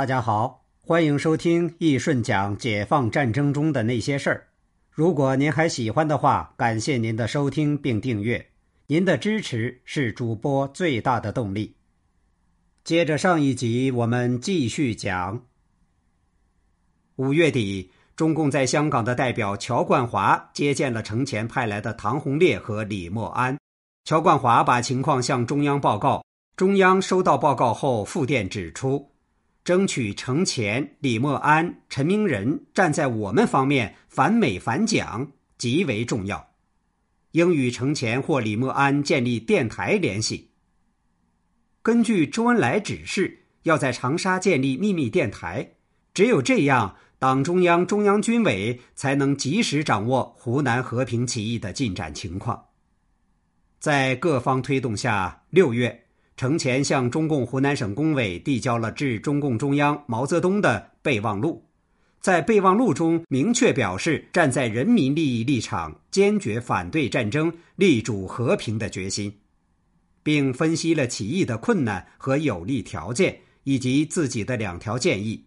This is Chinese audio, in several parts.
大家好，欢迎收听易顺讲解放战争中的那些事儿。如果您还喜欢的话，感谢您的收听并订阅，您的支持是主播最大的动力。接着上一集，我们继续讲。五月底，中共在香港的代表乔冠华接见了程前派来的唐洪烈和李默安。乔冠华把情况向中央报告，中央收到报告后复电指出。争取程前、李默安、陈明仁站在我们方面反美反蒋极为重要，应与程前或李默安建立电台联系。根据周恩来指示，要在长沙建立秘密电台，只有这样，党中央、中央军委才能及时掌握湖南和平起义的进展情况。在各方推动下，六月。程前向中共湖南省工委递交了致中共中央毛泽东的备忘录，在备忘录中明确表示站在人民利益立场，坚决反对战争，力主和平的决心，并分析了起义的困难和有利条件，以及自己的两条建议。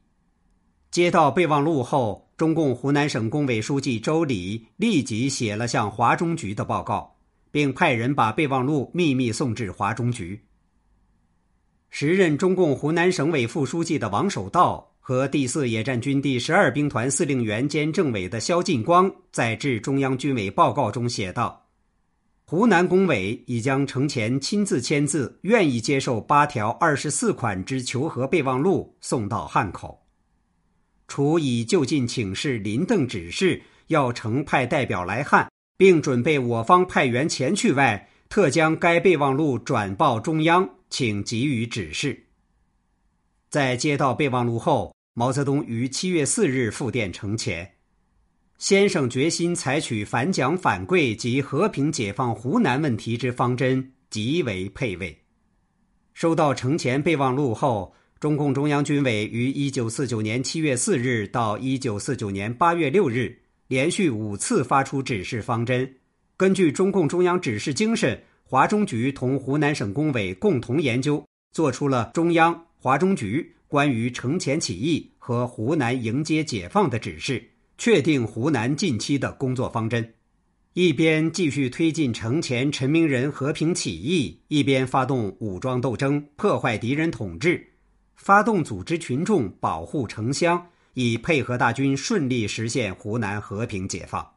接到备忘录后，中共湖南省工委书记周礼立即写了向华中局的报告，并派人把备忘录秘密送至华中局。时任中共湖南省委副书记的王守道和第四野战军第十二兵团司令员兼政委的肖劲光在致中央军委报告中写道：“湖南工委已将程前亲自签字，愿意接受八条二十四款之求和备忘录送到汉口。除已就近请示林邓指示，要程派代表来汉，并准备我方派员前去外，特将该备忘录转报中央。”请给予指示。在接到备忘录后，毛泽东于七月四日复电程前：“先生决心采取反蒋反桂及和平解放湖南问题之方针，极为配位。”收到程前备忘录后，中共中央军委于一九四九年七月四日到一九四九年八月六日，连续五次发出指示方针，根据中共中央指示精神。华中局同湖南省工委共同研究，做出了中央、华中局关于城前起义和湖南迎接解放的指示，确定湖南近期的工作方针。一边继续推进城前、陈明仁和平起义，一边发动武装斗争，破坏敌人统治，发动组织群众保护城乡，以配合大军顺利实现湖南和平解放。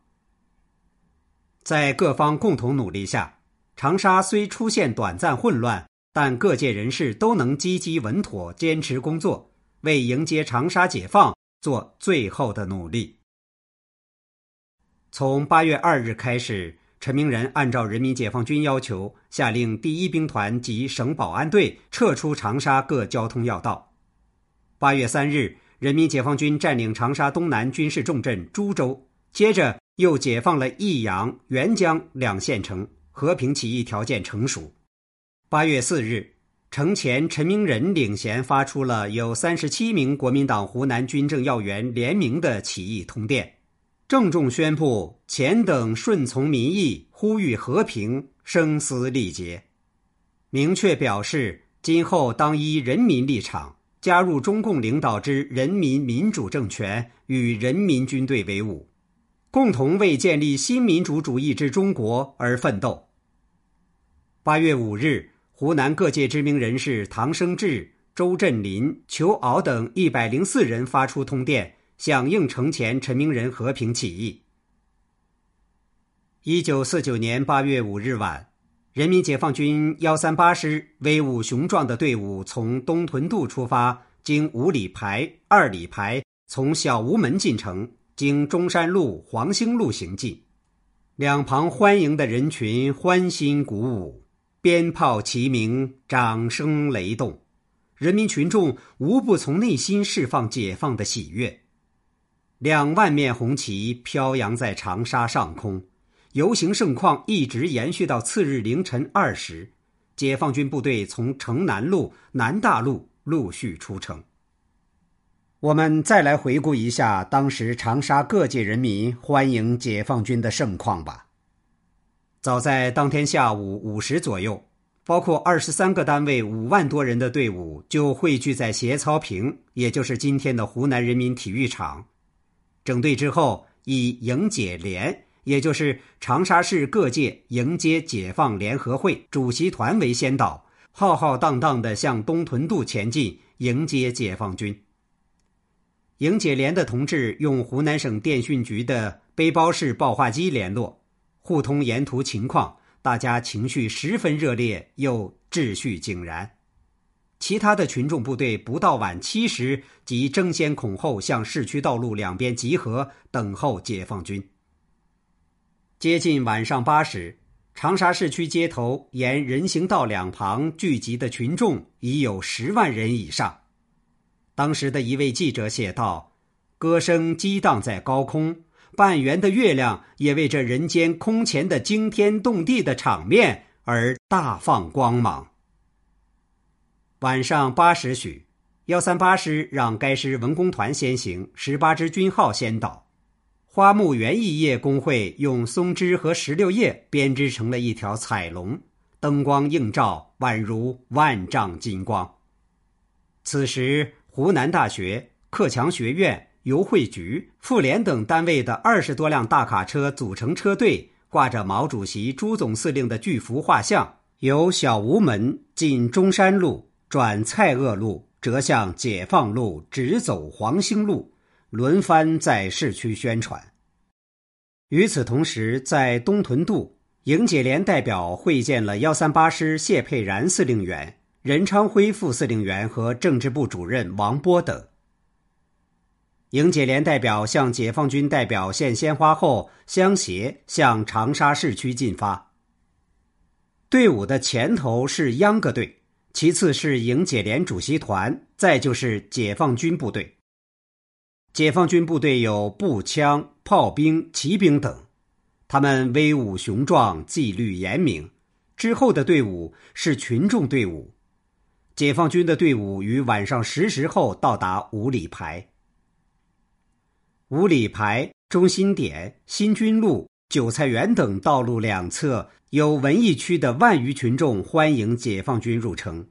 在各方共同努力下。长沙虽出现短暂混乱，但各界人士都能积极稳妥坚持工作，为迎接长沙解放做最后的努力。从八月二日开始，陈明仁按照人民解放军要求，下令第一兵团及省保安队撤出长沙各交通要道。八月三日，人民解放军占领长沙东南军事重镇株洲，接着又解放了益阳、沅江两县城。和平起义条件成熟。八月四日，程前、陈明仁领衔发出了有三十七名国民党湖南军政要员联名的起义通电，郑重宣布前等顺从民意，呼吁和平，声嘶力竭，明确表示今后当依人民立场，加入中共领导之人民民主政权，与人民军队为伍，共同为建立新民主主义之中国而奋斗。八月五日，湖南各界知名人士唐生智、周振林、裘敖等一百零四人发出通电，响应城前、陈明仁和平起义。一九四九年八月五日晚，人民解放军幺三八师威武雄壮的队伍从东屯渡出发，经五里排、二里排，从小吴门进城，经中山路、黄兴路行进，两旁欢迎的人群欢欣鼓舞。鞭炮齐鸣，掌声雷动，人民群众无不从内心释放解放的喜悦。两万面红旗飘扬在长沙上空，游行盛况一直延续到次日凌晨二时，解放军部队从城南路、南大路陆续出城。我们再来回顾一下当时长沙各界人民欢迎解放军的盛况吧。早在当天下午五时左右，包括二十三个单位、五万多人的队伍就汇聚在协操坪，也就是今天的湖南人民体育场。整队之后，以迎解联，也就是长沙市各界迎接解放联合会主席团为先导，浩浩荡荡地向东屯渡前进，迎接解放军。迎解连的同志用湖南省电讯局的背包式报话机联络，互通沿途情况，大家情绪十分热烈，又秩序井然。其他的群众部队不到晚七时即争先恐后向市区道路两边集合，等候解放军。接近晚上八时，长沙市区街头沿人行道两旁聚集的群众已有十万人以上。当时的一位记者写道：“歌声激荡在高空，半圆的月亮也为这人间空前的惊天动地的场面而大放光芒。”晚上八时许，幺三八师让该师文工团先行，十八支军号先导。花木园艺业工会用松枝和石榴叶编织成了一条彩龙，灯光映照，宛如万丈金光。此时。湖南大学、克强学院、邮汇局、妇联等单位的二十多辆大卡车组成车队，挂着毛主席、朱总司令的巨幅画像，由小吴门进中山路，转蔡锷路，折向解放路，直走黄兴路，轮番在市区宣传。与此同时，在东屯渡，营解连代表会见了幺三八师谢佩然司令员。任昌辉副司令员和政治部主任王波等，营解联代表向解放军代表献鲜花后，相携向长沙市区进发。队伍的前头是秧歌队，其次是营解联主席团，再就是解放军部队。解放军部队有步枪、炮兵、骑兵等，他们威武雄壮，纪律严明。之后的队伍是群众队伍。解放军的队伍于晚上十时后到达五里牌。五里牌、中心点、新军路、韭菜园等道路两侧有文艺区的万余群众欢迎解放军入城。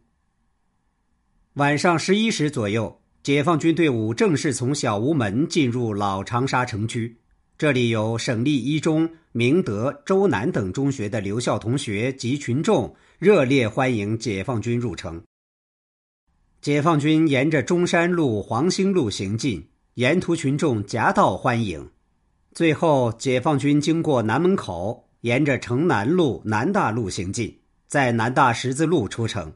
晚上十一时左右，解放军队伍正式从小吴门进入老长沙城区。这里有省立一中、明德、周南等中学的留校同学及群众热烈欢迎解放军入城。解放军沿着中山路、黄兴路行进，沿途群众夹道欢迎。最后，解放军经过南门口，沿着城南路、南大路行进，在南大十字路出城。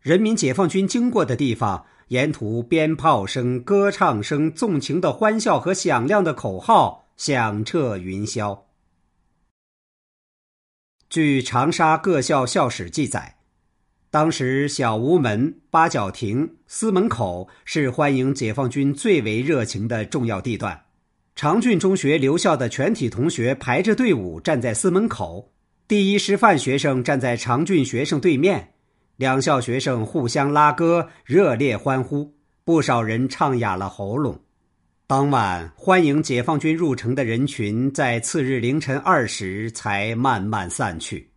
人民解放军经过的地方，沿途鞭炮声、歌唱声、纵情的欢笑和响亮的口号响彻云霄。据长沙各校校史记载。当时，小吴门、八角亭、司门口是欢迎解放军最为热情的重要地段。长郡中学留校的全体同学排着队伍站在司门口，第一师范学生站在长郡学生对面，两校学生互相拉歌，热烈欢呼，不少人唱哑了喉咙。当晚，欢迎解放军入城的人群在次日凌晨二时才慢慢散去。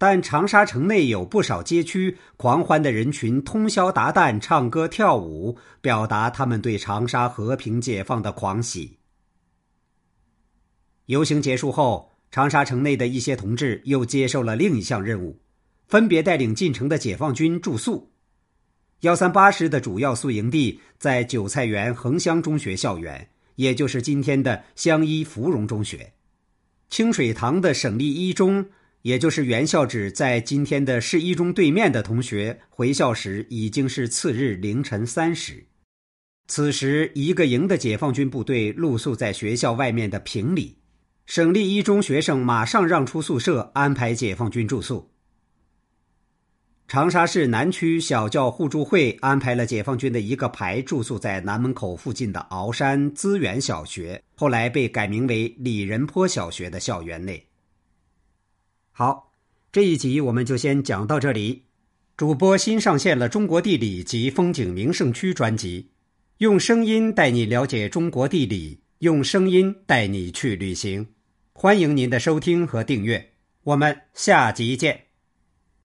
但长沙城内有不少街区，狂欢的人群通宵达旦唱歌跳舞，表达他们对长沙和平解放的狂喜。游行结束后，长沙城内的一些同志又接受了另一项任务，分别带领进城的解放军住宿。幺三八师的主要宿营地在韭菜园横乡中学校园，也就是今天的湘一芙蓉中学；清水塘的省立一中。也就是原校址在今天的市一中对面的同学回校时，已经是次日凌晨三时。此时，一个营的解放军部队露宿在学校外面的坪里，省立一中学生马上让出宿舍，安排解放军住宿。长沙市南区小教互助会安排了解放军的一个排住宿在南门口附近的鳌山资源小学，后来被改名为李仁坡小学的校园内。好，这一集我们就先讲到这里。主播新上线了《中国地理及风景名胜区》专辑，用声音带你了解中国地理，用声音带你去旅行。欢迎您的收听和订阅，我们下集见。